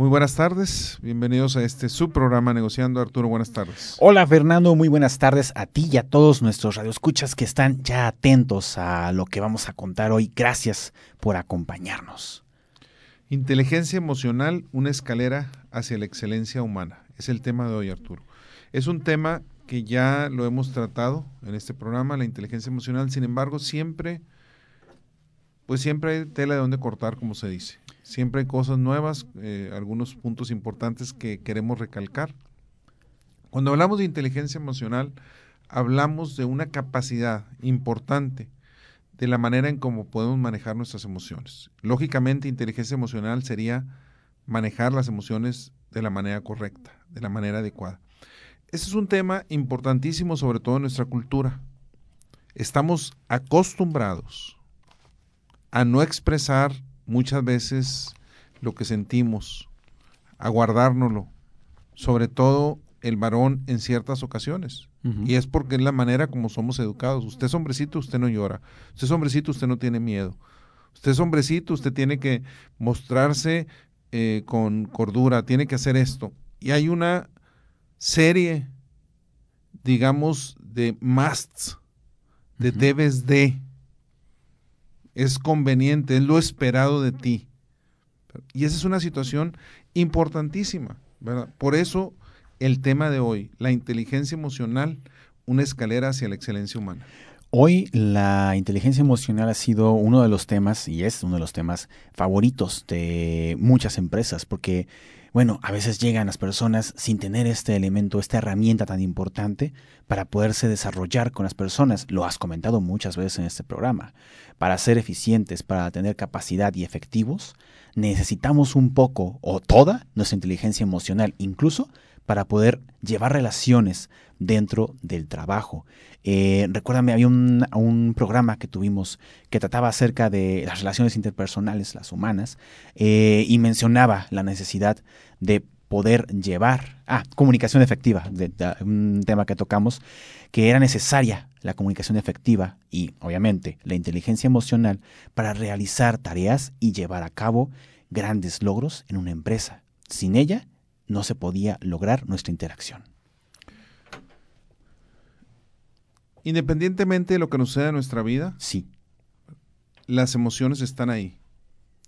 Muy buenas tardes, bienvenidos a este subprograma Negociando. Arturo, buenas tardes. Hola Fernando, muy buenas tardes a ti y a todos nuestros radioescuchas que están ya atentos a lo que vamos a contar hoy. Gracias por acompañarnos. Inteligencia emocional, una escalera hacia la excelencia humana. Es el tema de hoy, Arturo. Es un tema que ya lo hemos tratado en este programa, la inteligencia emocional, sin embargo, siempre, pues siempre hay tela de donde cortar, como se dice. Siempre hay cosas nuevas, eh, algunos puntos importantes que queremos recalcar. Cuando hablamos de inteligencia emocional, hablamos de una capacidad importante de la manera en cómo podemos manejar nuestras emociones. Lógicamente, inteligencia emocional sería manejar las emociones de la manera correcta, de la manera adecuada. Ese es un tema importantísimo, sobre todo en nuestra cultura. Estamos acostumbrados a no expresar muchas veces lo que sentimos, a guardárnoslo, sobre todo el varón en ciertas ocasiones. Y es porque es la manera como somos educados. Usted es hombrecito, usted no llora. Usted es hombrecito, usted no tiene miedo. Usted es hombrecito, usted tiene que mostrarse eh, con cordura, tiene que hacer esto. Y hay una serie, digamos, de musts, de debes de, es conveniente, es lo esperado de ti. Y esa es una situación importantísima, ¿verdad? Por eso el tema de hoy, la inteligencia emocional, una escalera hacia la excelencia humana. Hoy la inteligencia emocional ha sido uno de los temas, y es uno de los temas favoritos de muchas empresas, porque, bueno, a veces llegan las personas sin tener este elemento, esta herramienta tan importante para poderse desarrollar con las personas. Lo has comentado muchas veces en este programa. Para ser eficientes, para tener capacidad y efectivos, necesitamos un poco o toda nuestra inteligencia emocional, incluso para poder llevar relaciones dentro del trabajo. Eh, recuérdame, había un, programa que tuvimos que trataba acerca de las relaciones interpersonales, las humanas, eh, y mencionaba la necesidad de poder llevar, ah, comunicación efectiva, un tema que tocamos, que era necesaria la comunicación efectiva y obviamente la inteligencia emocional para realizar tareas y llevar a cabo grandes logros en una empresa. Sin ella no se podía lograr nuestra interacción. Independientemente de lo que nos suceda en nuestra vida, sí. las emociones están ahí.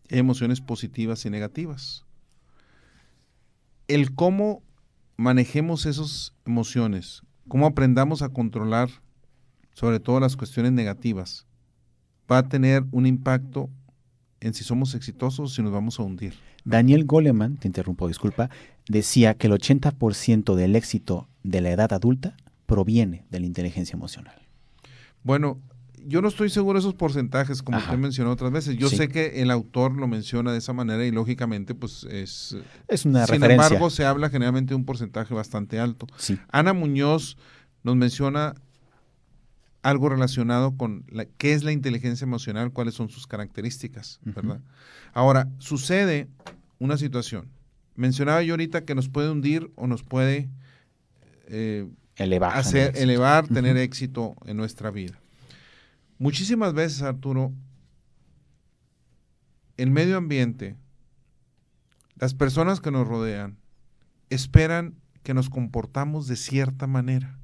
Hay emociones positivas y negativas. El cómo manejemos esas emociones, cómo aprendamos a controlar sobre todo las cuestiones negativas, va a tener un impacto en si somos exitosos o si nos vamos a hundir. Daniel Goleman, te interrumpo, disculpa, decía que el 80% del éxito de la edad adulta proviene de la inteligencia emocional. Bueno, yo no estoy seguro de esos porcentajes, como usted mencionó otras veces. Yo sé que el autor lo menciona de esa manera y lógicamente, pues es. Es una Sin embargo, se habla generalmente de un porcentaje bastante alto. Ana Muñoz nos menciona algo relacionado con la, qué es la inteligencia emocional, cuáles son sus características, ¿verdad? Ahora, sucede una situación. Mencionaba yo ahorita que nos puede hundir o nos puede eh, elevar, hacer, elevar tener éxito en nuestra vida. Muchísimas veces, Arturo, el medio ambiente, las personas que nos rodean, esperan que nos comportamos de cierta manera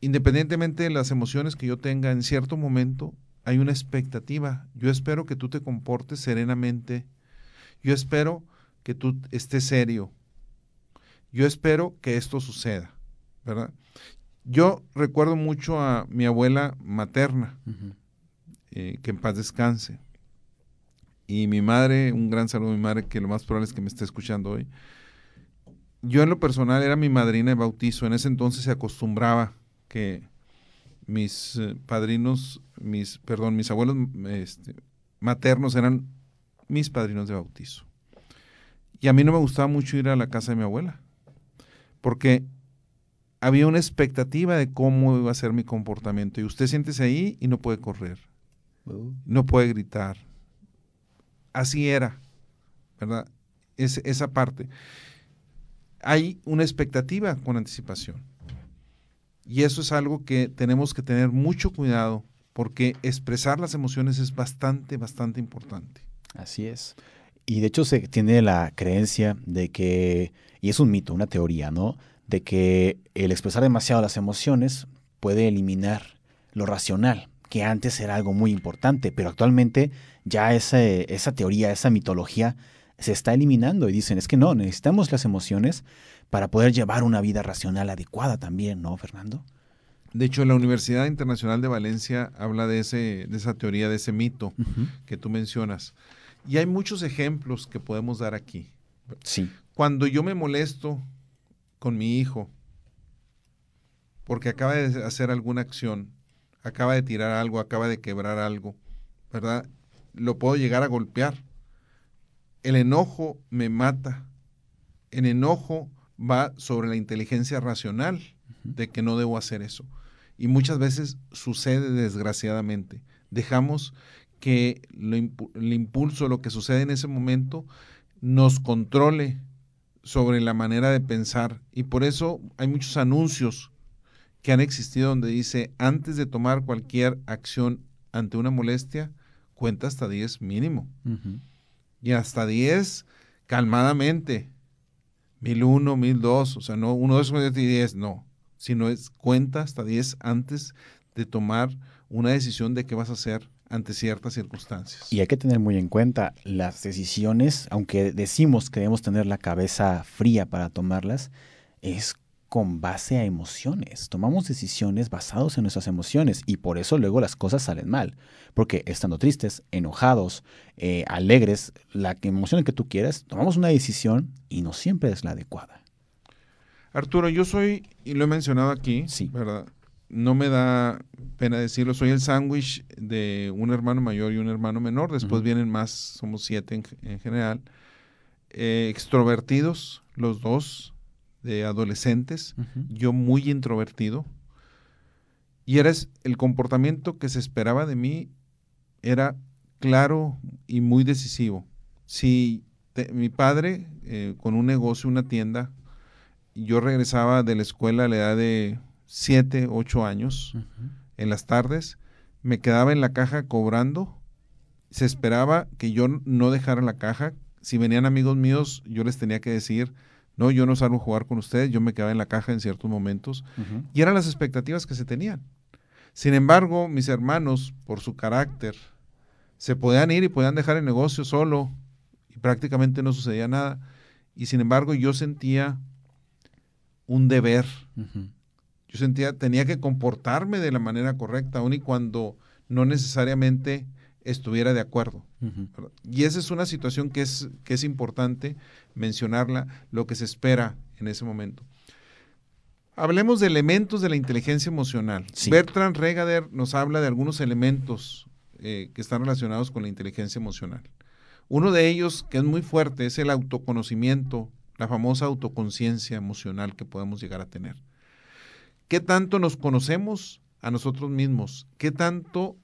independientemente de las emociones que yo tenga en cierto momento, hay una expectativa. Yo espero que tú te comportes serenamente. Yo espero que tú estés serio. Yo espero que esto suceda, ¿verdad? Yo recuerdo mucho a mi abuela materna, eh, que en paz descanse. Y mi madre, un gran saludo a mi madre, que lo más probable es que me esté escuchando hoy. Yo en lo personal era mi madrina de bautizo. En ese entonces se acostumbraba que mis eh, padrinos, mis, perdón, mis abuelos este, maternos eran mis padrinos de bautizo. Y a mí no me gustaba mucho ir a la casa de mi abuela, porque había una expectativa de cómo iba a ser mi comportamiento. Y usted siéntese ahí y no puede correr, no puede gritar. Así era, ¿verdad? Es, esa parte. Hay una expectativa con anticipación. Y eso es algo que tenemos que tener mucho cuidado porque expresar las emociones es bastante, bastante importante. Así es. Y de hecho se tiene la creencia de que, y es un mito, una teoría, ¿no? De que el expresar demasiado las emociones puede eliminar lo racional, que antes era algo muy importante, pero actualmente ya esa, esa teoría, esa mitología se está eliminando y dicen, es que no, necesitamos las emociones para poder llevar una vida racional adecuada también, ¿no, Fernando? De hecho, la Universidad Internacional de Valencia habla de, ese, de esa teoría, de ese mito que tú mencionas. Y hay muchos ejemplos que podemos dar aquí. Sí. Cuando yo me molesto con mi hijo porque acaba de hacer alguna acción, acaba de tirar algo, acaba de quebrar algo, ¿verdad? Lo puedo llegar a golpear. El enojo me mata. El enojo va sobre la inteligencia racional de que no debo hacer eso. Y muchas veces sucede desgraciadamente. Dejamos que el impulso, lo que sucede en ese momento, nos controle sobre la manera de pensar. Y por eso hay muchos anuncios que han existido donde dice, antes de tomar cualquier acción ante una molestia, cuenta hasta 10 mínimo. Y hasta 10 calmadamente. 1001, 1002, o sea, no uno, dos, y 10, no sino es cuenta hasta 10 antes de tomar una decisión de qué vas a hacer ante ciertas circunstancias. Y hay que tener muy en cuenta las decisiones, aunque decimos que debemos tener la cabeza fría para tomarlas, es con base a emociones. Tomamos decisiones basadas en nuestras emociones y por eso luego las cosas salen mal. Porque estando tristes, enojados, eh, alegres, la emoción que tú quieras, tomamos una decisión y no siempre es la adecuada. Arturo, yo soy, y lo he mencionado aquí, sí. ¿verdad? No me da pena decirlo, soy el sándwich de un hermano mayor y un hermano menor, después vienen más, somos siete en, general, eh, extrovertidos, los dos, de adolescentes, yo muy introvertido, y eres el comportamiento que se esperaba de mí era claro y muy decisivo. Si mi padre, eh, con un negocio, una tienda, yo regresaba de la escuela a la edad de 7, 8 años, en las tardes, me quedaba en la caja cobrando, se esperaba que yo no dejara la caja, si venían amigos míos, yo les tenía que decir, no, yo no salgo a jugar con ustedes, yo me quedaba en la caja en ciertos momentos, y eran las expectativas que se tenían. Sin embargo, mis hermanos, por su carácter, se podían ir y podían dejar el negocio solo, y prácticamente no sucedía nada, y sin embargo yo sentía un deber. Yo sentía, tenía que comportarme de la manera correcta, aun y cuando no necesariamente estuviera de acuerdo. Y esa es una situación que es, que es importante mencionarla, lo que se espera en ese momento. Hablemos de elementos de la inteligencia emocional. Bertrand Regader nos habla de algunos elementos eh, que están relacionados con la inteligencia emocional. Uno de ellos, que es muy fuerte, es el autoconocimiento la famosa autoconciencia emocional que podemos llegar a tener. ¿Qué tanto nos conocemos a nosotros mismos? ¿Qué tanto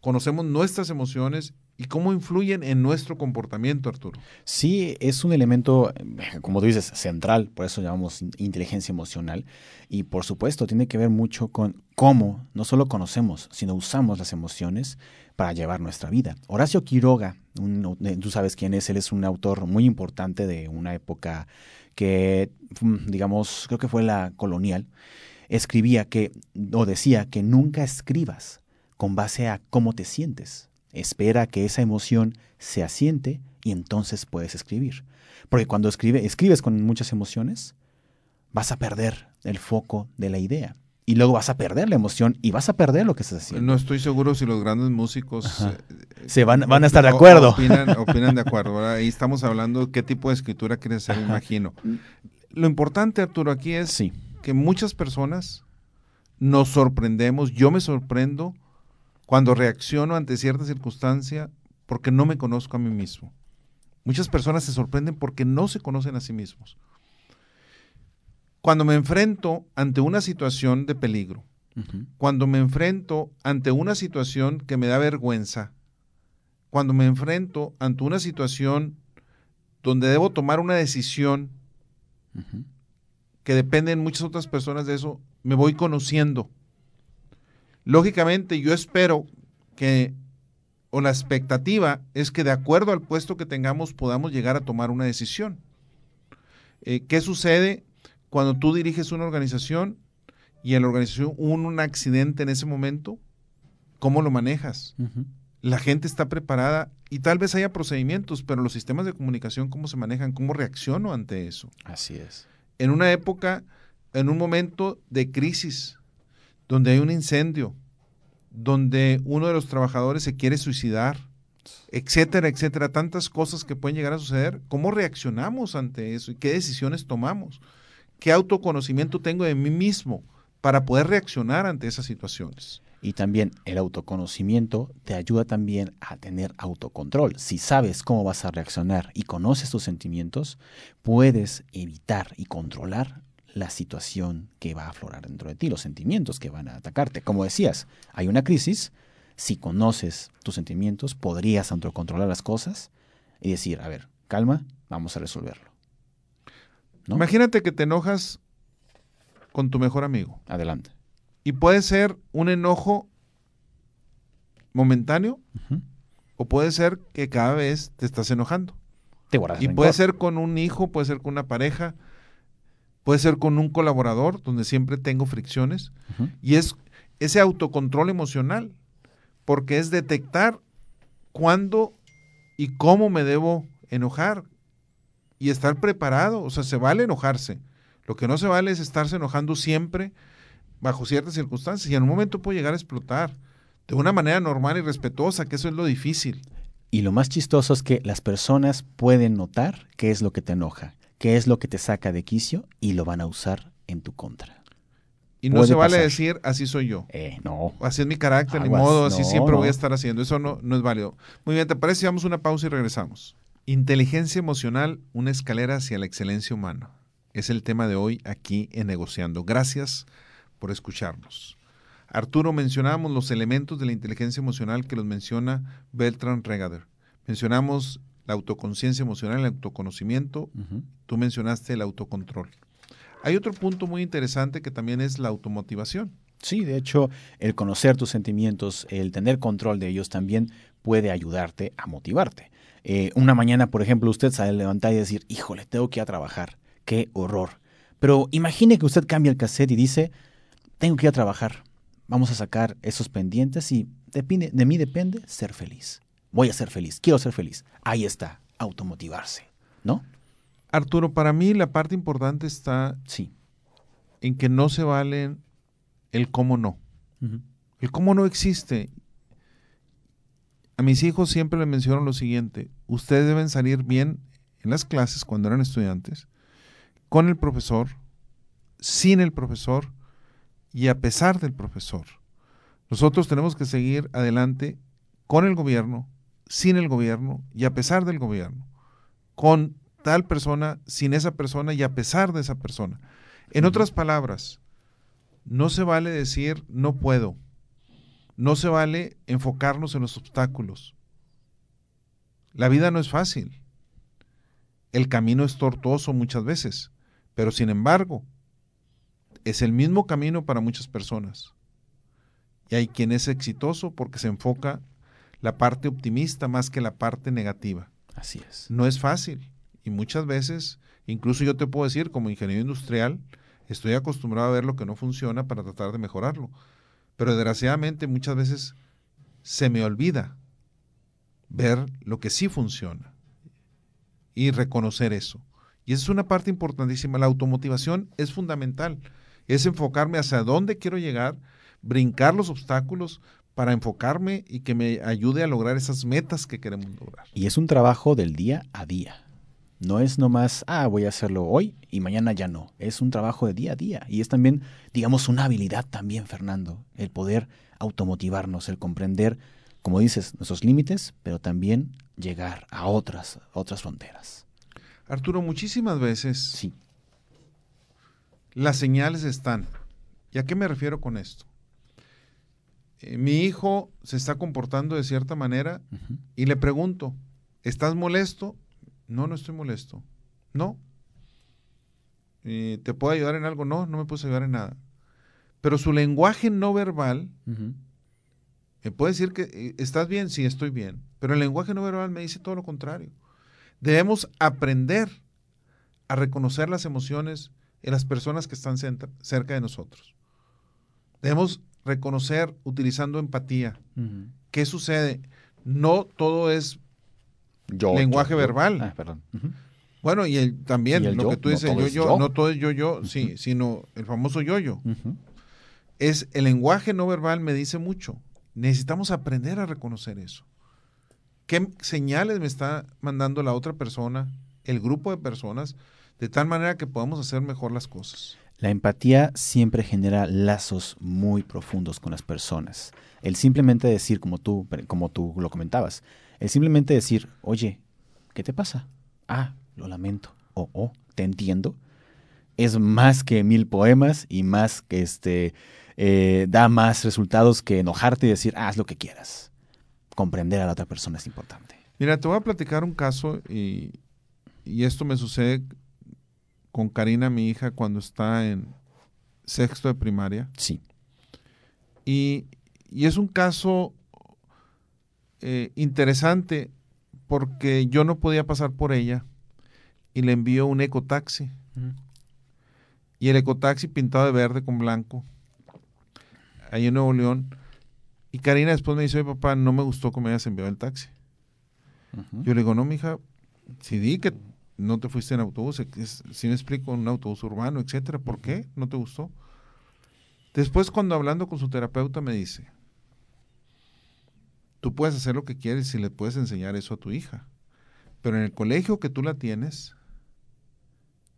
conocemos nuestras emociones y cómo influyen en nuestro comportamiento, Arturo? Sí, es un elemento, como tú dices, central, por eso llamamos inteligencia emocional. Y por supuesto, tiene que ver mucho con cómo no solo conocemos, sino usamos las emociones para llevar nuestra vida. Horacio Quiroga, eh, tú sabes quién es, él es un autor muy importante de una época que, mm, digamos, creo que fue la colonial, escribía que, o decía que nunca escribas con base a cómo te sientes. Espera que esa emoción se asiente y entonces puedes escribir. Porque cuando escribe, escribes con muchas emociones, vas a perder el foco de la idea y luego vas a perder la emoción y vas a perder lo que estás haciendo. No estoy seguro si los grandes músicos eh, se van, van a estar de acuerdo. Opinan, de acuerdo. Ahí estamos hablando qué tipo de escritura quieres hacer, imagino. Lo importante, Arturo, aquí es que muchas personas nos sorprendemos, yo me sorprendo cuando reacciono ante cierta circunstancia porque no me conozco a mí mismo. Muchas personas se sorprenden porque no se conocen a sí mismos. Cuando me enfrento ante una situación de peligro, cuando me enfrento ante una situación que me da vergüenza, cuando me enfrento ante una situación donde debo tomar una decisión que dependen muchas otras personas de eso, me voy conociendo. Lógicamente yo espero que o la expectativa es que de acuerdo al puesto que tengamos podamos llegar a tomar una decisión. Eh, ¿Qué sucede cuando tú diriges una organización y en la organización hubo un accidente en ese momento? ¿Cómo lo manejas? La gente está preparada y tal vez haya procedimientos, pero los sistemas de comunicación, ¿cómo se manejan? ¿Cómo reacciono ante eso? Así es. En una época, en un momento de crisis, donde hay un incendio, donde uno de los trabajadores se quiere suicidar, etcétera, etcétera, tantas cosas que pueden llegar a suceder, ¿cómo reaccionamos ante eso y qué decisiones tomamos? ¿Qué autoconocimiento tengo de mí mismo para poder reaccionar ante esas situaciones? Y también el autoconocimiento te ayuda también a tener autocontrol. Si sabes cómo vas a reaccionar y conoces tus sentimientos, puedes evitar y controlar la situación que va a aflorar dentro de ti, los sentimientos que van a atacarte. Como decías, hay una crisis, si conoces tus sentimientos, podrías autocontrolar las cosas y decir, a ver, calma, vamos a resolverlo. Imagínate que te enojas con tu mejor amigo. Adelante. Y puede ser un enojo momentáneo o puede ser que cada vez te estás enojando. Te guardas y puede ser con un hijo, puede ser con una pareja, puede ser con un colaborador donde siempre tengo fricciones. Y es ese autocontrol emocional, porque es detectar cuándo y cómo me debo enojar y estar preparado. O sea, se vale enojarse. Lo que no se vale es estarse enojando siempre bajo ciertas circunstancias y en un momento puede llegar a explotar de una manera normal y respetuosa, que eso es lo difícil. Y lo más chistoso es que las personas pueden notar qué es lo que te enoja, qué es lo que te saca de quicio y lo van a usar en tu contra. Y no se vale decir, así soy yo. Eh, no. Así es mi carácter, ni modo, así siempre voy a estar haciendo. Eso no, no es válido. Muy bien, ¿te parece si damos una pausa y regresamos? Inteligencia emocional, una escalera hacia la excelencia humana. Es el tema de hoy aquí en Negociando. Gracias por escucharnos. Arturo, mencionamos los elementos de la inteligencia emocional que los menciona Beltran Regader. Mencionamos la autoconciencia emocional, el autoconocimiento. Tú mencionaste el autocontrol. Hay otro punto muy interesante que también es la automotivación. Sí, de hecho, el conocer tus sentimientos, el tener control de ellos también puede ayudarte a motivarte. Eh, una mañana, por ejemplo, usted sale levantar y decir, híjole, tengo que ir a trabajar, qué horror. Pero imagine que usted cambia el cassette y dice, tengo que ir a trabajar, vamos a sacar esos pendientes y depende, de mí depende ser feliz. Voy a ser feliz, quiero ser feliz. Ahí está, automotivarse, ¿no? Arturo, para mí la parte importante está sí. en que no se vale el cómo no. El cómo no existe. A mis hijos siempre les menciono lo siguiente, ustedes deben salir bien en las clases cuando eran estudiantes, con el profesor, sin el profesor, y a pesar del profesor. Nosotros tenemos que seguir adelante con el gobierno, sin el gobierno y a pesar del gobierno, con tal persona, sin esa persona y a pesar de esa persona. En otras palabras, no se vale decir no puedo, no se vale enfocarnos en los obstáculos. La vida no es fácil, el camino es tortuoso muchas veces, pero sin embargo, es el mismo camino para muchas personas. Y hay quien es exitoso porque se enfoca la parte optimista más que la parte negativa. Así es. No es fácil. Y muchas veces, incluso yo te puedo decir, como ingeniero industrial, estoy acostumbrado a ver lo que no funciona para tratar de mejorarlo. Pero desgraciadamente muchas veces se me olvida ver lo que sí funciona y reconocer eso. Y esa es una parte importantísima. La automotivación es fundamental es enfocarme hacia dónde quiero llegar, brincar los obstáculos para enfocarme y que me ayude a lograr esas metas que queremos lograr. Y es un trabajo del día a día. No es nomás, ah, voy a hacerlo hoy y mañana ya no. Es un trabajo de día a día. Y es también, digamos, una habilidad también, Fernando, el poder automotivarnos, el comprender, como dices, nuestros límites, pero también llegar a otras, otras fronteras. Arturo, muchísimas veces sí. Las señales están. ¿Y a qué me refiero con esto? Eh, mi hijo se está comportando de cierta manera y le pregunto, ¿estás molesto? No, no estoy molesto. No. Eh, ¿Te puedo ayudar en algo? No, no me puedes ayudar en nada. Pero su lenguaje no verbal Me puede decir que eh, estás bien, sí, estoy bien. Pero el lenguaje no verbal me dice todo lo contrario. Debemos aprender a reconocer las emociones en las personas que están cerca de nosotros. Debemos reconocer utilizando empatía. ¿Qué sucede? No todo es lenguaje verbal. Ah, perdón. Bueno, y el, también lo que tú dices, yo, yo, no todo es yo, yo, sí, sino el famoso yo-yo. Es el lenguaje no verbal me dice mucho. Necesitamos aprender a reconocer eso. ¿Qué señales me está mandando la otra persona, el grupo de personas, de tal manera que podamos hacer mejor las cosas? La empatía siempre genera lazos muy profundos con las personas. El simplemente decir, como tú, como tú lo comentabas, el simplemente decir, oye, ¿qué te pasa? Ah, lo lamento. O, oh, te entiendo. Es más que mil poemas y más que este, eh, da más resultados que enojarte y decir, haz lo que quieras. Comprender a la otra persona es importante. Mira, te voy a platicar un caso y, y esto me sucede con Karina, mi hija, cuando está en sexto de primaria. Sí. Y, y es un caso eh, interesante porque yo no podía pasar por ella y le envió un ecotaxi. Y el ecotaxi pintado de verde con blanco, ahí en Nuevo León. Y Karina después me dice, oye papá, no me gustó que me hayas enviado el taxi. Yo le digo, no, mija, si di que no te fuiste en autobús, si me explico, en un autobús urbano, etcétera, ¿por qué no te gustó? Después, cuando hablando con su terapeuta, me dice, tú puedes hacer lo que quieres y le puedes enseñar eso a tu hija, pero en el colegio que tú la tienes,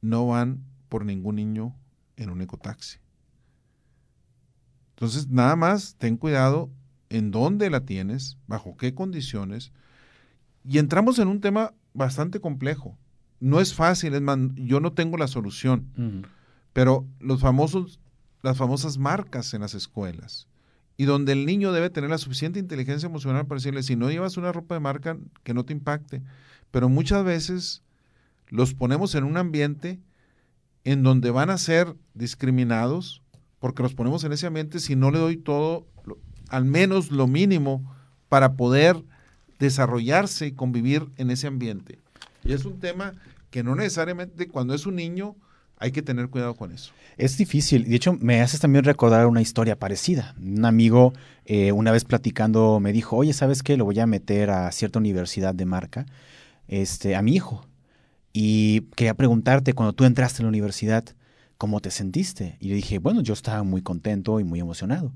no van por ningún niño en un ecotaxi. Entonces, nada más ten cuidado en dónde la tienes, bajo qué condiciones. Y entramos en un tema bastante complejo. No es fácil, es yo no tengo la solución. Pero los famosos, las famosas marcas en las escuelas, y donde el niño debe tener la suficiente inteligencia emocional para decirle, si no llevas una ropa de marca, que no te impacte. Pero muchas veces los ponemos en un ambiente en donde van a ser discriminados, porque los ponemos en ese ambiente si no le doy todo, al menos lo mínimo, para poder desarrollarse y convivir en ese ambiente. Y es un tema que no necesariamente cuando es un niño hay que tener cuidado con eso. Es difícil. De hecho, me haces también recordar una historia parecida. Un amigo, eh, una vez platicando, me dijo, oye, ¿sabes qué? Lo voy a meter a cierta universidad de marca, este, a mi hijo. Y quería preguntarte, cuando tú entraste a la universidad, ¿cómo te sentiste? Y le dije, bueno, yo estaba muy contento y muy emocionado.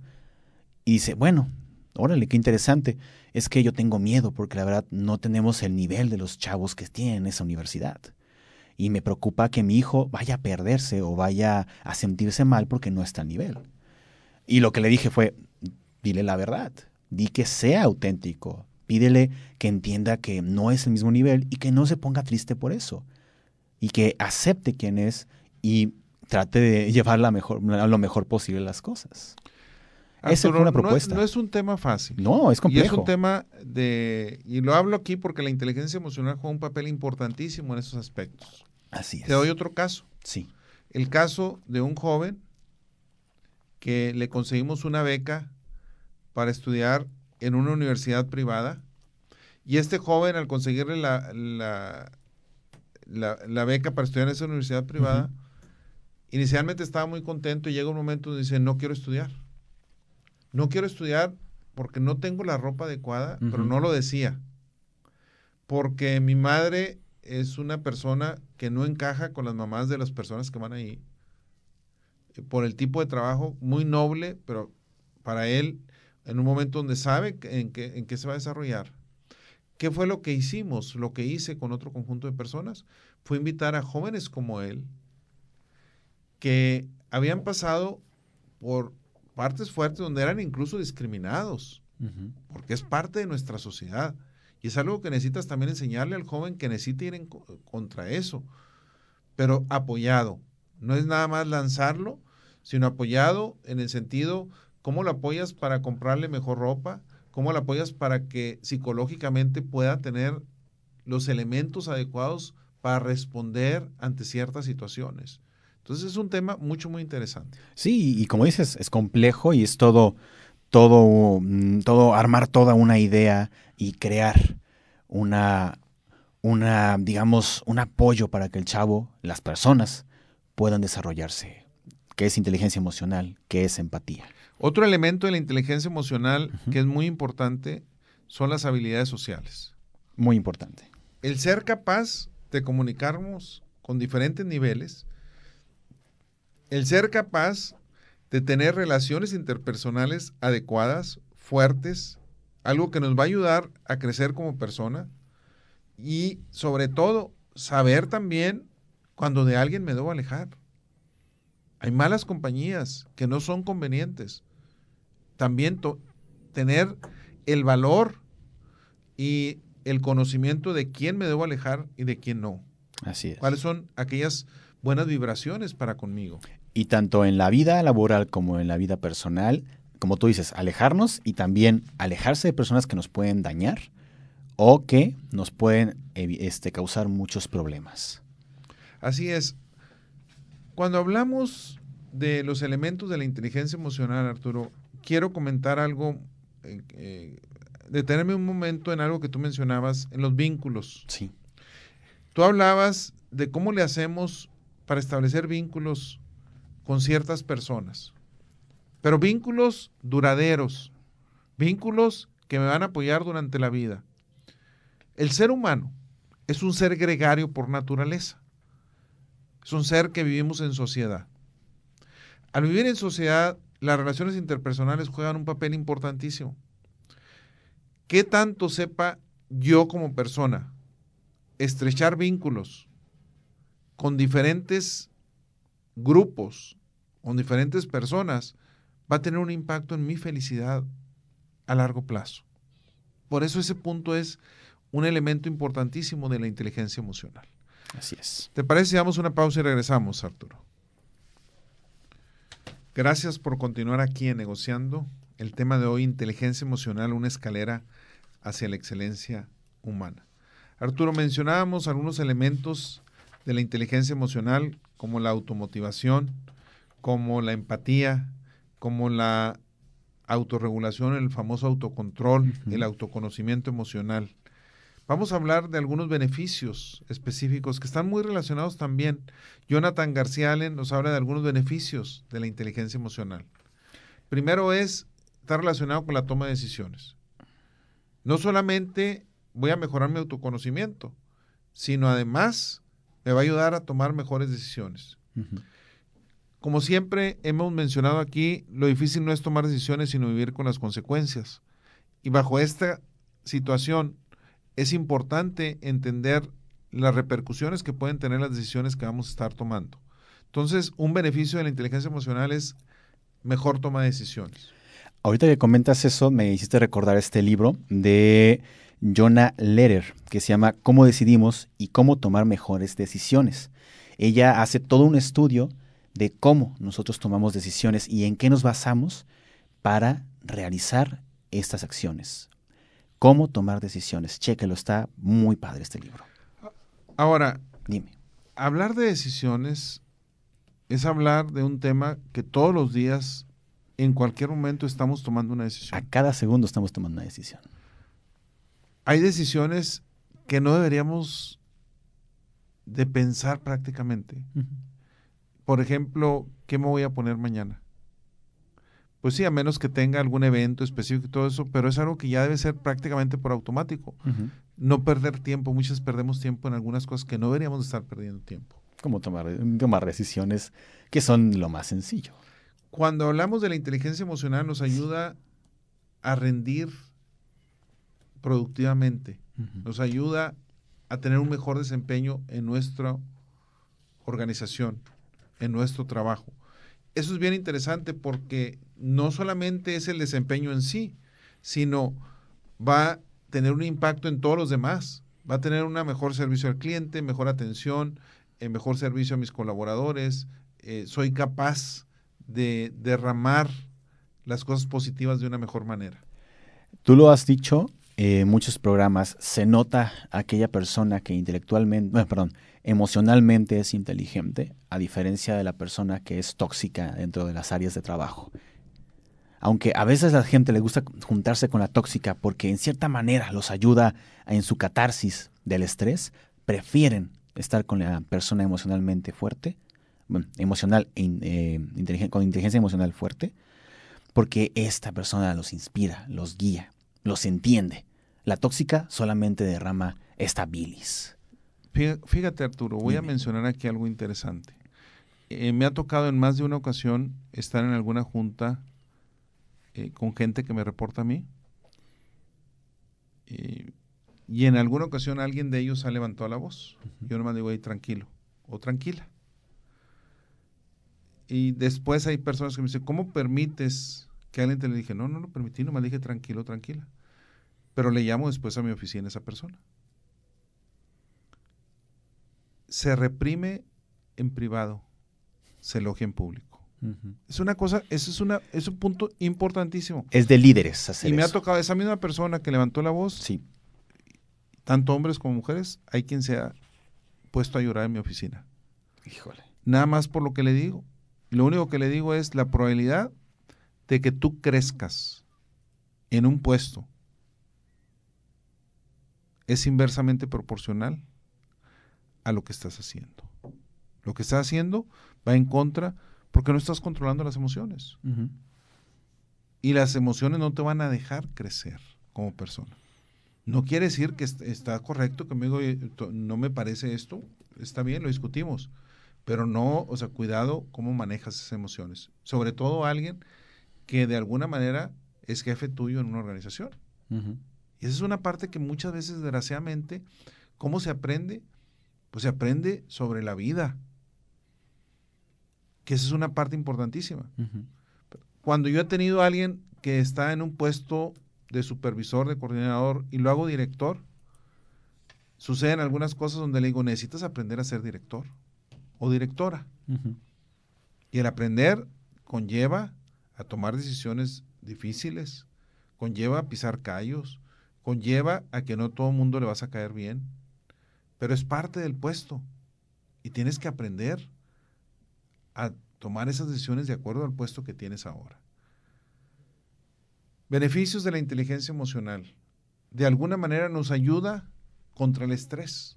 Y dice, bueno, órale, qué interesante. Es que yo tengo miedo porque la verdad no tenemos el nivel de los chavos que tienen esa universidad. Y me preocupa que mi hijo vaya a perderse o vaya a sentirse mal porque no está a nivel. Y lo que le dije fue, dile la verdad, di que sea auténtico, Pídele que entienda que no es el mismo nivel y que no se ponga triste por eso. Y que acepte quién es y trate de llevar la mejor, lo mejor posible las cosas. Esa fue una propuesta. No, es un tema fácil. No, es complejo. Y es un tema de... Y lo hablo aquí porque la inteligencia emocional juega un papel importantísimo en esos aspectos. Así es. Te doy otro caso. Sí. El caso de un joven que le conseguimos una beca para estudiar en una universidad privada y este joven al conseguirle la, la, beca para estudiar en esa universidad privada, inicialmente estaba muy contento y llega un momento donde dice, no quiero estudiar. No quiero estudiar porque no tengo la ropa adecuada, pero no lo decía. Porque mi madre es una persona que no encaja con las mamás de las personas que van ahí. Por el tipo de trabajo muy noble, pero para él en un momento donde sabe en qué, en qué se va a desarrollar. ¿Qué fue lo que hicimos? Lo que hice con otro conjunto de personas fue invitar a jóvenes como él que habían pasado por partes fuertes donde eran incluso discriminados, porque es parte de nuestra sociedad. Y es algo que necesitas también enseñarle al joven que necesita ir en contra eso, pero apoyado. No es nada más lanzarlo, sino apoyado en el sentido ¿Cómo lo apoyas para comprarle mejor ropa? ¿Cómo lo apoyas para que psicológicamente pueda tener los elementos adecuados para responder ante ciertas situaciones? Entonces es un tema mucho, muy interesante. Sí, y como dices, es complejo y es todo todo, mm, todo, armar toda una idea y crear una, una, digamos, un apoyo para que el chavo, las personas, puedan desarrollarse. ¿Qué es inteligencia emocional? ¿Qué es empatía? Otro elemento de la inteligencia emocional que es muy importante son las habilidades sociales. Muy importante. El ser capaz de comunicarnos con diferentes niveles, el ser capaz de tener relaciones interpersonales adecuadas, fuertes, algo que nos va a ayudar a crecer como persona y sobre todo saber también cuando de alguien me debo alejar. Hay malas compañías que no son convenientes. También tener el valor y el conocimiento de quién me debo alejar y de quién no. Así es. ¿Cuáles son aquellas buenas vibraciones para conmigo? Y tanto en la vida laboral como en la vida personal, como tú dices, alejarnos y también alejarse de personas que nos pueden dañar o que nos pueden este, causar muchos problemas. Así es. Cuando hablamos de los elementos de la inteligencia emocional, Arturo, quiero comentar algo, eh, eh, detenerme un momento en algo que tú mencionabas, en los vínculos. Sí. Tú hablabas de cómo le hacemos para establecer vínculos con ciertas personas, pero vínculos duraderos, vínculos que me van a apoyar durante la vida. El ser humano es un ser gregario por naturaleza. Es un ser que vivimos en sociedad. Al vivir en sociedad, las relaciones interpersonales juegan un papel importantísimo. ¿Qué tanto sepa yo como persona estrechar vínculos con diferentes grupos, con diferentes personas, va a tener un impacto en mi felicidad a largo plazo? Por eso ese punto es un elemento importantísimo de la inteligencia emocional. Así es. ¿Te parece si damos una pausa y regresamos, Arturo? Gracias por continuar aquí en Negociando. El tema de hoy, inteligencia emocional, una escalera hacia la excelencia humana. Arturo, mencionábamos algunos elementos de la inteligencia emocional, como la automotivación, como la empatía, como la autorregulación, el famoso autocontrol, el autoconocimiento emocional. Vamos a hablar de algunos beneficios específicos que están muy relacionados también. Jonathan García Allen nos habla de algunos beneficios de la inteligencia emocional. Primero es, está relacionado con la toma de decisiones. No solamente voy a mejorar mi autoconocimiento, sino además me va a ayudar a tomar mejores decisiones. Como siempre hemos mencionado aquí, lo difícil no es tomar decisiones, sino vivir con las consecuencias. Y bajo esta situación, es importante entender las repercusiones que pueden tener las decisiones que vamos a estar tomando. Entonces, un beneficio de la inteligencia emocional es mejor toma de decisiones. Ahorita que comentas eso, me hiciste recordar este libro de Jonah Lederer, que se llama Cómo decidimos y cómo tomar mejores decisiones. Ella hace todo un estudio de cómo nosotros tomamos decisiones y en qué nos basamos para realizar estas acciones cómo tomar decisiones. Chequelo, está muy padre este libro. Ahora, dime. Hablar de decisiones es hablar de un tema que todos los días, en cualquier momento, estamos tomando una decisión. A cada segundo estamos tomando una decisión. Hay decisiones que no deberíamos de pensar prácticamente. Por ejemplo, ¿qué me voy a poner mañana? Pues sí, a menos que tenga algún evento específico y todo eso, pero es algo que ya debe ser prácticamente por automático. No perder tiempo, muchas perdemos tiempo en algunas cosas que no deberíamos estar perdiendo tiempo. Como tomar, tomar decisiones que son lo más sencillo. Cuando hablamos de la inteligencia emocional nos ayuda a rendir productivamente, nos ayuda a tener un mejor desempeño en nuestra organización, en nuestro trabajo eso es bien interesante porque no solamente es el desempeño en sí, sino va a tener un impacto en todos los demás. Va a tener un mejor servicio al cliente, mejor atención, eh, mejor servicio a mis colaboradores. Eh, soy capaz de derramar las cosas positivas de una mejor manera. Tú lo has dicho en muchos programas, se nota aquella persona que intelectualmente, perdón, emocionalmente es inteligente, a diferencia de la persona que es tóxica dentro de las áreas de trabajo. Aunque a veces a la gente le gusta juntarse con la tóxica porque en cierta manera los ayuda en su catarsis del estrés, prefieren estar con la persona emocionalmente fuerte, bueno, emocional, eh, con inteligencia emocional fuerte, porque esta persona los inspira, los guía, los entiende. La tóxica solamente derrama esta bilis. Fíjate Arturo, voy a mencionar aquí algo interesante. Eh, me ha tocado en más de una ocasión estar en alguna junta eh, con gente que me reporta a mí. y en alguna ocasión alguien de ellos ha levantado la voz. Yo nomás digo, ahí tranquilo o tranquila. Y después hay personas que me dicen, ¿cómo permites que alguien te le dije? No, no lo permití, nomás dije tranquilo, tranquila. Pero le llamo después a mi oficina a esa persona. Se reprime en privado, se elogia en público. Es una cosa, eso es, una, es un punto importantísimo. Es de líderes hacer Y me ha tocado esa misma persona que levantó la voz. Sí. Tanto hombres como mujeres, hay quien se ha puesto a llorar en mi oficina. Híjole. Nada más por lo que le digo. Lo único que le digo es la probabilidad de que tú crezcas en un puesto es inversamente proporcional a lo que estás haciendo. Lo que estás haciendo va en contra porque no estás controlando las emociones. Y las emociones no te van a dejar crecer como persona. No quiere decir que está correcto que me no me parece esto, está bien, lo discutimos, pero no, o sea, cuidado cómo manejas esas emociones. Sobre todo alguien que de alguna manera es jefe tuyo en una organización. Y esa es una parte que muchas veces, desgraciadamente, ¿cómo se aprende? Pues se aprende sobre la vida, que esa es una parte importantísima. Cuando yo he tenido a alguien que está en un puesto de supervisor, de coordinador, y lo hago director, suceden algunas cosas donde le digo, necesitas aprender a ser director o directora. Y el aprender conlleva a tomar decisiones difíciles, conlleva a pisar callos, conlleva a que no todo el mundo le vas a caer bien, pero es parte del puesto y tienes que aprender a tomar esas decisiones de acuerdo al puesto que tienes ahora. Beneficios de la inteligencia emocional. De alguna manera nos ayuda contra el estrés.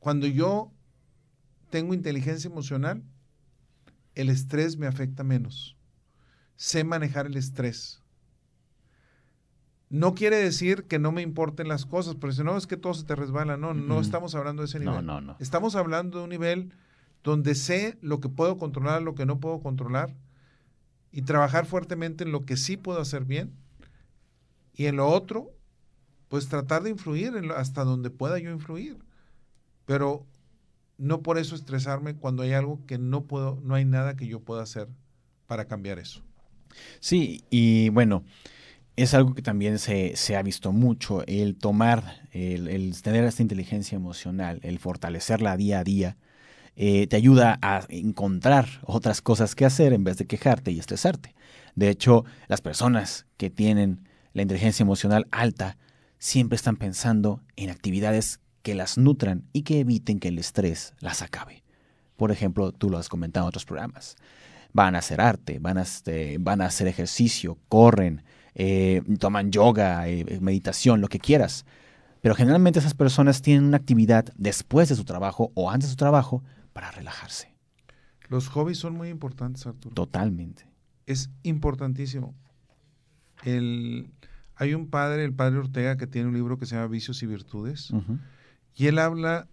Cuando yo tengo inteligencia emocional, el estrés me afecta menos. Sé manejar el estrés. No quiere decir que no me importen las cosas, pero si no es que todo se te resbala. No, no estamos hablando de ese nivel. No, no, no. Estamos hablando de un nivel donde sé lo que puedo controlar, lo que no puedo controlar, y trabajar fuertemente en lo que sí puedo hacer bien, y en lo otro, pues tratar de influir hasta donde pueda yo influir. Pero no por eso estresarme cuando hay algo que no puedo, no hay nada que yo pueda hacer para cambiar eso. Sí, y bueno, es algo que también se, ha visto mucho, el tomar, el, tener esta inteligencia emocional, el fortalecerla día a día, eh, te ayuda a encontrar otras cosas que hacer en vez de quejarte y estresarte. De hecho, las personas que tienen la inteligencia emocional alta siempre están pensando en actividades que las nutran y que eviten que el estrés las acabe. Por ejemplo, tú lo has comentado en otros programas. Van a hacer arte, van a, este, van a hacer ejercicio, corren, eh, toman yoga, eh, meditación, lo que quieras. Pero generalmente esas personas tienen una actividad después de su trabajo o antes de su trabajo para relajarse. Los hobbies son muy importantes, Arturo. Totalmente. Es importantísimo. El, hay un padre, el padre Ortega, que tiene un libro que se llama Vicios y Virtudes. Y él habla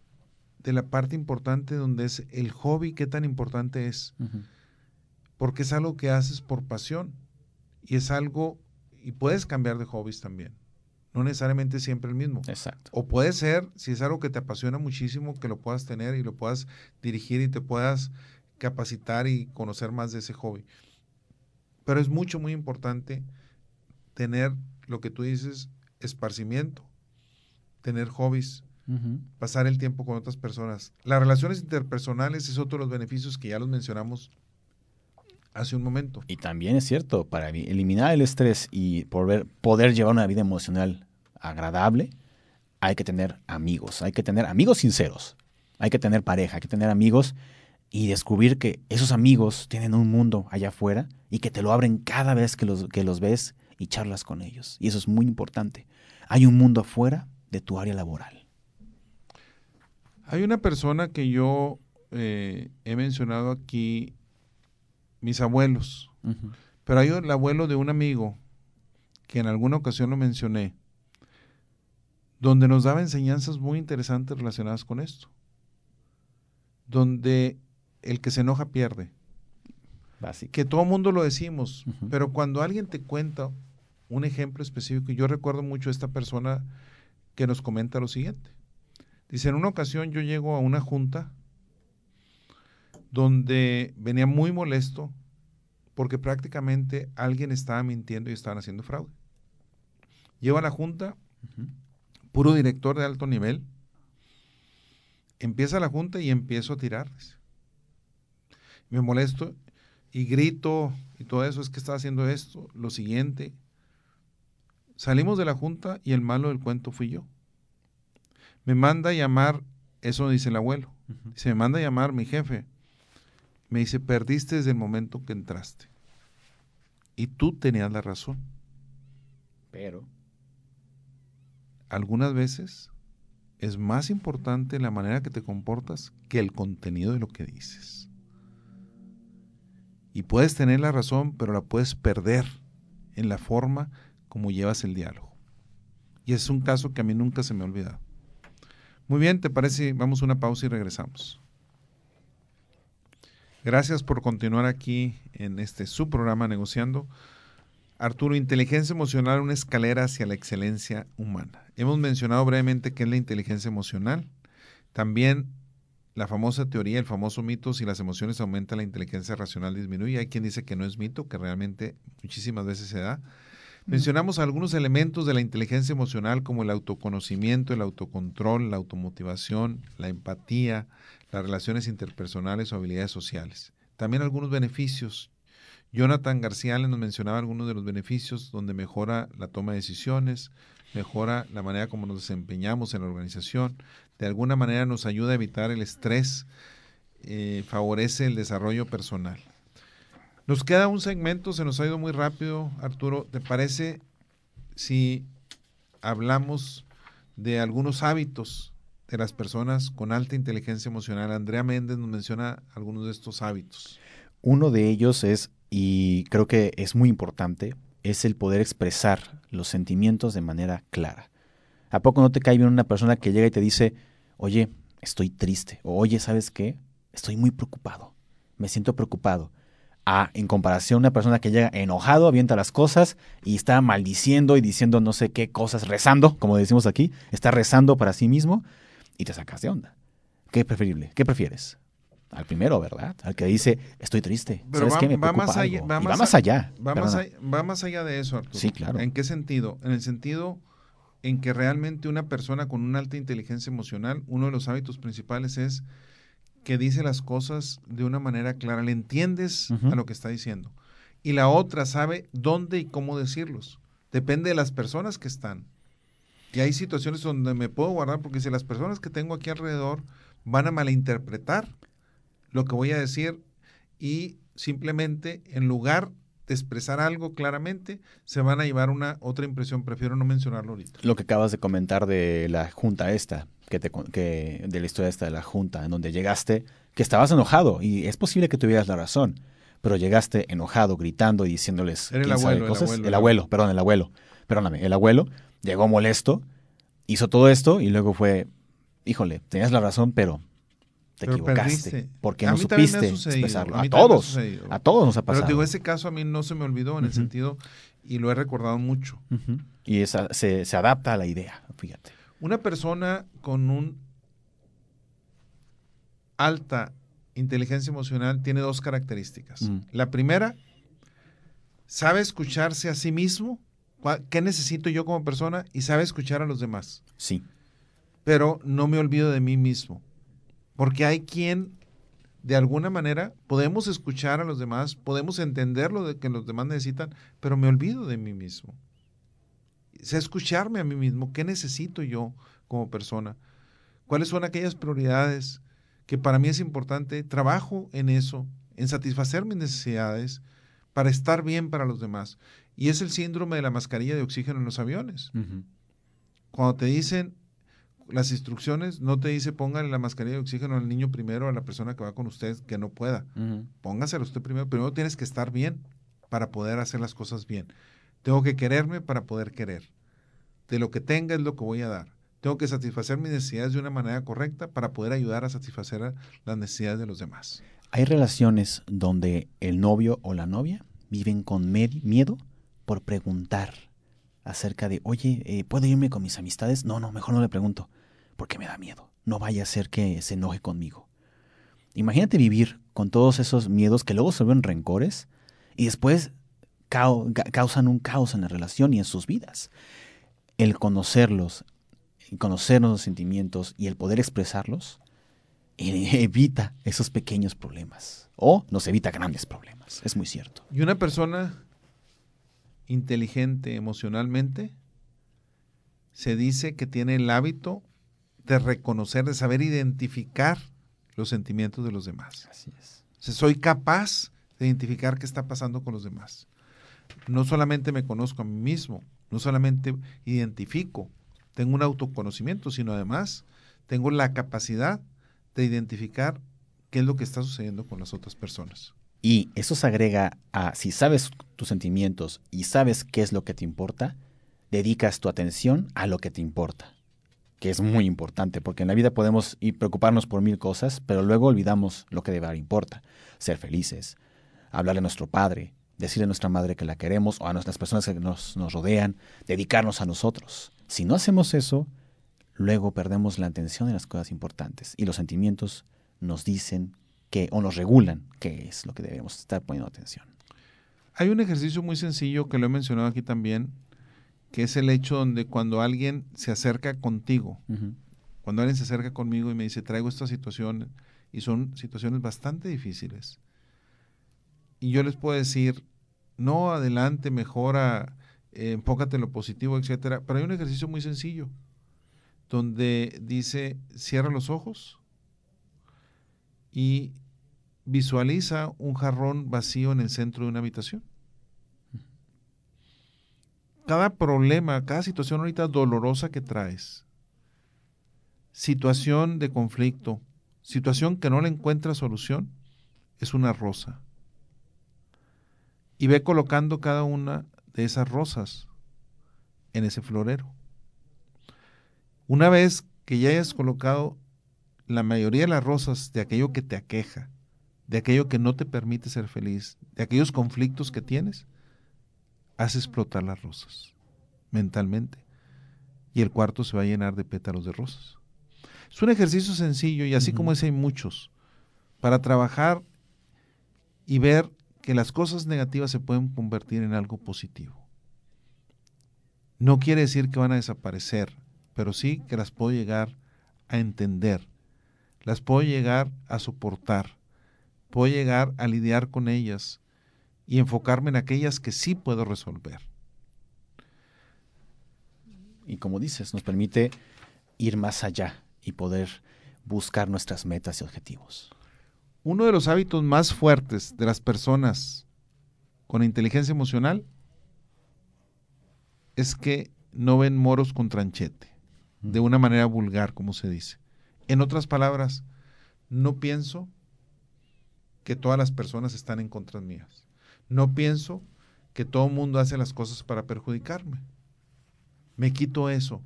de la parte importante donde es el hobby, qué tan importante es. Porque es algo que haces por pasión. Y es algo, y puedes cambiar de hobbies también. No necesariamente siempre el mismo. Exacto. O puede ser, si es algo que te apasiona muchísimo, que lo puedas tener y lo puedas dirigir y te puedas capacitar y conocer más de ese hobby. Pero es mucho, muy importante tener lo que tú dices, esparcimiento, tener hobbies, pasar el tiempo con otras personas. Las relaciones interpersonales es otro de los beneficios que ya los mencionamos hace un momento. Y también es cierto, para eliminar el estrés y poder, poder llevar una vida emocional agradable, hay que tener amigos, hay que tener amigos sinceros, hay que tener pareja, hay que tener amigos y descubrir que esos amigos tienen un mundo allá afuera y que te lo abren cada vez que los, que los ves y charlas con ellos. Y eso es muy importante. Hay un mundo afuera de tu área laboral. Hay una persona que yo eh, he mencionado aquí, mis abuelos, pero hay el abuelo de un amigo que en alguna ocasión lo mencioné, donde nos daba enseñanzas muy interesantes relacionadas con esto, donde el que se enoja pierde. Que todo mundo lo decimos, pero cuando alguien te cuenta un ejemplo específico, y yo recuerdo mucho a esta persona que nos comenta lo siguiente. Dice, en una ocasión yo llego a una junta donde venía muy molesto porque prácticamente alguien estaba mintiendo y estaban haciendo fraude. Llego a la junta, puro director de alto nivel, empieza la junta y empiezo a tirarles. Me molesto y grito y todo eso, es que está haciendo esto, lo siguiente. Salimos de la junta y el malo del cuento fui yo. Me manda a llamar, eso dice el abuelo, se me manda a llamar mi jefe. Me dice, perdiste desde el momento que entraste. Y tú tenías la razón. Pero. Algunas veces es más importante la manera que te comportas que el contenido de lo que dices. Y puedes tener la razón, pero la puedes perder en la forma como llevas el diálogo. Y es un caso que a mí nunca se me ha olvidado. Muy bien, ¿te parece? Vamos a una pausa y regresamos. Gracias por continuar aquí en este su programa Negociando. Arturo, inteligencia emocional, una escalera hacia la excelencia humana. Hemos mencionado brevemente qué es la inteligencia emocional. También la famosa teoría, el famoso mito, si las emociones aumentan, la inteligencia racional disminuye. Hay quien dice que no es mito, que realmente muchísimas veces se da. Mencionamos algunos elementos de la inteligencia emocional como el autoconocimiento, el autocontrol, la automotivación, la empatía, las relaciones interpersonales o habilidades sociales. También algunos beneficios. Jonathan García nos mencionaba algunos de los beneficios donde mejora la toma de decisiones, mejora la manera como nos desempeñamos en la organización, de alguna manera nos ayuda a evitar el estrés, eh, favorece el desarrollo personal. Nos queda un segmento, se nos ha ido muy rápido, Arturo. ¿Te parece si hablamos de algunos hábitos las personas con alta inteligencia emocional? Andrea Méndez nos menciona algunos de estos hábitos. Uno de ellos es, y creo que es muy importante, es el poder expresar los sentimientos de manera clara. ¿A poco no te cae bien una persona que llega y te dice, oye, estoy triste, o oye, ¿sabes qué? Estoy muy preocupado, me siento preocupado a, en comparación, una persona que llega enojado, avienta las cosas y está maldiciendo y diciendo no sé qué cosas, rezando, como decimos aquí, está rezando para sí mismo y te sacas de onda. ¿Qué es preferible? ¿Qué prefieres? Al primero, ¿verdad? Al que dice, estoy triste. Pero va, qué? más allá, va, más, allá. Va más allá. de eso, Arturo. Sí, claro. ¿En qué sentido? En el sentido en que realmente una persona con una alta inteligencia emocional, uno de los hábitos principales es que dice las cosas de una manera clara, le entiendes a lo que está diciendo. Y la otra sabe dónde y cómo decirlos. Depende de las personas que están. Y hay situaciones donde me puedo guardar porque si las personas que tengo aquí alrededor van a malinterpretar lo que voy a decir y simplemente en lugar de expresar algo claramente, se van a llevar una otra impresión. Prefiero no mencionarlo ahorita. Lo que acabas de comentar de la junta esta, que te, que, de la historia esta de la junta, en donde llegaste, que estabas enojado, y es posible que tuvieras la razón, pero llegaste enojado, gritando y diciéndoles el abuelo. El abuelo, el abuelo, perdón, el abuelo, perdóname, el abuelo llegó molesto, hizo todo esto y luego fue, híjole, tenías la razón, pero te equivocaste. Porque no supiste expresarlo. A, todos. A todos nos ha pasado. Pero digo, ese caso a mí no se me olvidó en el sentido, y lo he recordado mucho. Y esa, se, se adapta a la idea, fíjate. Una persona con un alta inteligencia emocional tiene dos características. Mm. La primera, sabe escucharse a sí mismo, qué necesito yo como persona y sabe escuchar a los demás. Sí. Pero no me olvido de mí mismo, porque hay quien de alguna manera podemos escuchar a los demás, podemos entender lo de que los demás necesitan, pero me olvido de mí mismo sé escucharme a mí mismo, qué necesito yo como persona, cuáles son aquellas prioridades que para mí es importante, trabajo en eso, en satisfacer mis necesidades para estar bien para los demás. Y es el síndrome de la mascarilla de oxígeno en los aviones. Cuando te dicen las instrucciones, no te dice póngale la mascarilla de oxígeno al niño primero, a la persona que va con usted que no pueda. Póngasela usted primero. Primero tienes que estar bien para poder hacer las cosas bien. Tengo que quererme para poder querer. De lo que tenga es lo que voy a dar. Tengo que satisfacer mis necesidades de una manera correcta para poder ayudar a satisfacer las necesidades de los demás. Hay relaciones donde el novio o la novia viven con miedo por preguntar acerca de, oye, eh, ¿puedo irme con mis amistades? No, no, mejor no le pregunto, porque me da miedo. No vaya a ser que se enoje conmigo. Imagínate vivir con todos esos miedos que luego se ven rencores y después causan un caos en la relación y en sus vidas. El conocerlos, conocer los sentimientos y el poder expresarlos evita esos pequeños problemas o nos evita grandes problemas. Es muy cierto. Y una persona inteligente emocionalmente se dice que tiene el hábito de reconocer, de saber identificar los sentimientos de los demás. Así es. soy capaz de identificar qué está pasando con los demás. No solamente me conozco a mí mismo, no solamente identifico, tengo un autoconocimiento, sino además tengo la capacidad de identificar qué es lo que está sucediendo con las otras personas. Y eso se agrega a, si sabes tus sentimientos y sabes qué es lo que te importa, dedicas tu atención a lo que te importa, que es muy importante, porque en la vida podemos ir preocuparnos por mil cosas, pero luego olvidamos lo que de verdad importa, ser felices, hablarle a nuestro padre, decirle a nuestra madre que la queremos o a nuestras personas que nos, nos rodean, dedicarnos a nosotros. Si no hacemos eso, luego perdemos la atención en las cosas importantes y los sentimientos nos dicen que o nos regulan qué es lo que debemos estar poniendo atención. Hay un ejercicio muy sencillo que lo he mencionado aquí también, que es el hecho donde cuando alguien se acerca contigo, cuando alguien se acerca conmigo y me dice, traigo esta situación, y son situaciones bastante difíciles, y yo les puedo decir, no, adelante, mejora, eh, enfócate en lo positivo, etcétera, pero hay un ejercicio muy sencillo donde dice cierra los ojos y visualiza un jarrón vacío en el centro de una habitación. Cada problema, cada situación ahorita dolorosa que traes, situación de conflicto, situación que no le encuentra solución, es una rosa. Y ve colocando cada una de esas rosas en ese florero. Una vez que ya hayas colocado la mayoría de las rosas de aquello que te aqueja, de aquello que no te permite ser feliz, de aquellos conflictos que tienes, haz explotar las rosas mentalmente. Y el cuarto se va a llenar de pétalos de rosas. Es un ejercicio sencillo y así como ese hay muchos, para trabajar y ver que las cosas negativas se pueden convertir en algo positivo. No quiere decir que van a desaparecer, pero sí que las puedo llegar a entender, las puedo llegar a soportar, puedo llegar a lidiar con ellas y enfocarme en aquellas que sí puedo resolver. Y como dices, nos permite ir más allá y poder buscar nuestras metas y objetivos. Uno de los hábitos más fuertes de las personas con inteligencia emocional es que no ven moros con tranchete de una manera vulgar, como se dice. En otras palabras, no pienso que todas las personas están en contra mías. No pienso que todo el mundo hace las cosas para perjudicarme. Me quito eso.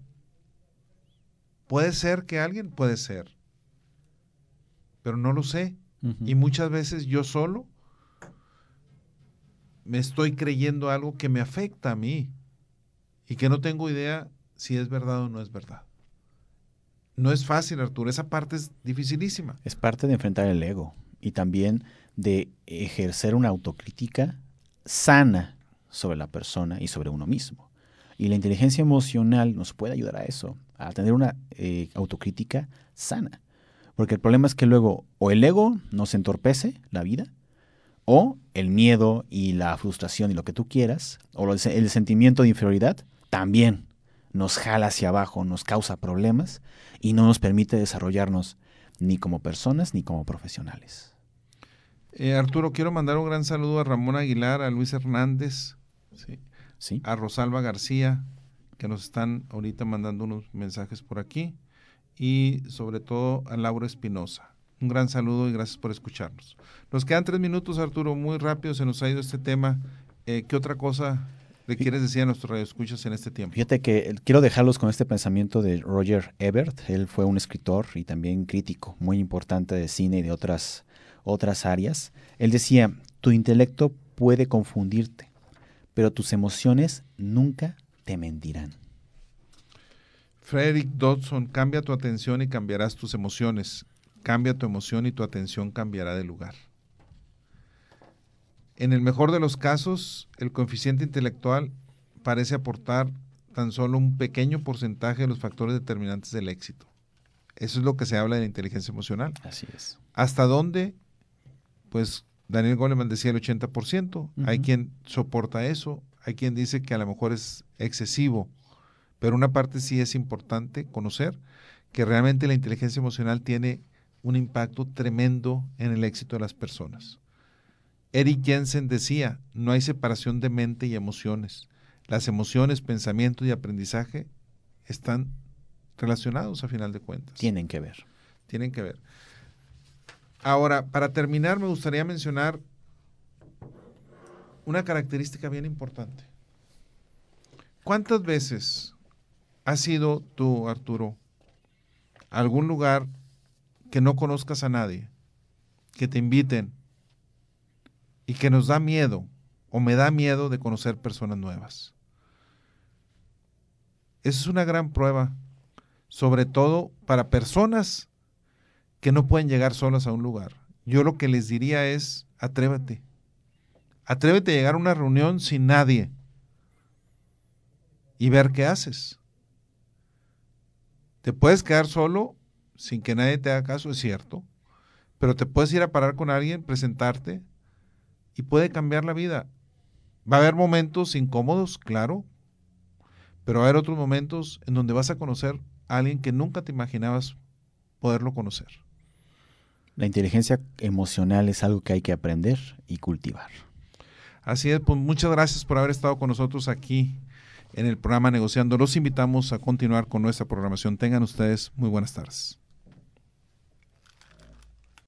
Puede ser que alguien, puede ser, pero no lo sé. Y muchas veces yo solo me estoy creyendo algo que me afecta a mí y que no tengo idea si es verdad o no es verdad. No es fácil, Arturo, esa parte es dificilísima. Es parte de enfrentar el ego y también de ejercer una autocrítica sana sobre la persona y sobre uno mismo. Y la inteligencia emocional nos puede ayudar a eso, a tener una eh, autocrítica sana. Porque el problema es que luego o el ego nos entorpece la vida, o el miedo y la frustración y lo que tú quieras, o el sentimiento de inferioridad también nos jala hacia abajo, nos causa problemas y no nos permite desarrollarnos ni como personas ni como profesionales. Eh, Arturo, quiero mandar un gran saludo a Ramón Aguilar, a Luis Hernández, ¿Sí? a Rosalba García, que nos están ahorita mandando unos mensajes por aquí, y sobre todo a Laura Espinosa. Un gran saludo y gracias por escucharnos. Nos quedan tres minutos, Arturo, muy rápido se nos ha ido este tema. Eh, ¿Qué otra cosa le quieres decir a nuestros radioescuchas en este tiempo? Fíjate que quiero dejarlos con este pensamiento de Roger Ebert. Él fue un escritor y también crítico muy importante de cine y de otras, otras áreas. Él decía, tu intelecto puede confundirte, pero tus emociones nunca te mentirán. Frederick Dodson, cambia tu atención y cambiarás tus emociones. Cambia tu emoción y tu atención cambiará de lugar. En el mejor de los casos, el coeficiente intelectual parece aportar tan solo un pequeño porcentaje de los factores determinantes del éxito. Eso es lo que se habla de la inteligencia emocional. Así es. ¿Hasta dónde? Pues Daniel Goleman decía el 80%. Hay quien soporta eso, hay quien dice que a lo mejor es excesivo, pero una parte sí es importante conocer que realmente la inteligencia emocional tiene un impacto tremendo en el éxito de las personas. Eric Jensen decía, no hay separación de mente y emociones. Las emociones, pensamiento y aprendizaje están relacionados a final de cuentas. Tienen que ver. Tienen que ver. Ahora, para terminar, me gustaría mencionar una característica bien importante. ¿Cuántas veces has ido tú, Arturo, a algún lugar que no conozcas a nadie, que te inviten y que nos da miedo o me da miedo de conocer personas nuevas. Esa es una gran prueba, sobre todo para personas que no pueden llegar solas a un lugar. Yo lo que les diría es, atrévete. Atrévete a llegar a una reunión sin nadie y ver qué haces. Te puedes quedar solo sin que nadie te haga caso, es cierto, pero te puedes ir a parar con alguien, presentarte, y puede cambiar la vida. Va a haber momentos incómodos, claro, pero va a haber otros momentos en donde vas a conocer a alguien que nunca te imaginabas poderlo conocer. La inteligencia emocional es algo que hay que aprender y cultivar. Así es, pues muchas gracias por haber estado con nosotros aquí en el programa Negociando. Los invitamos a continuar con nuestra programación. Tengan ustedes muy buenas tardes.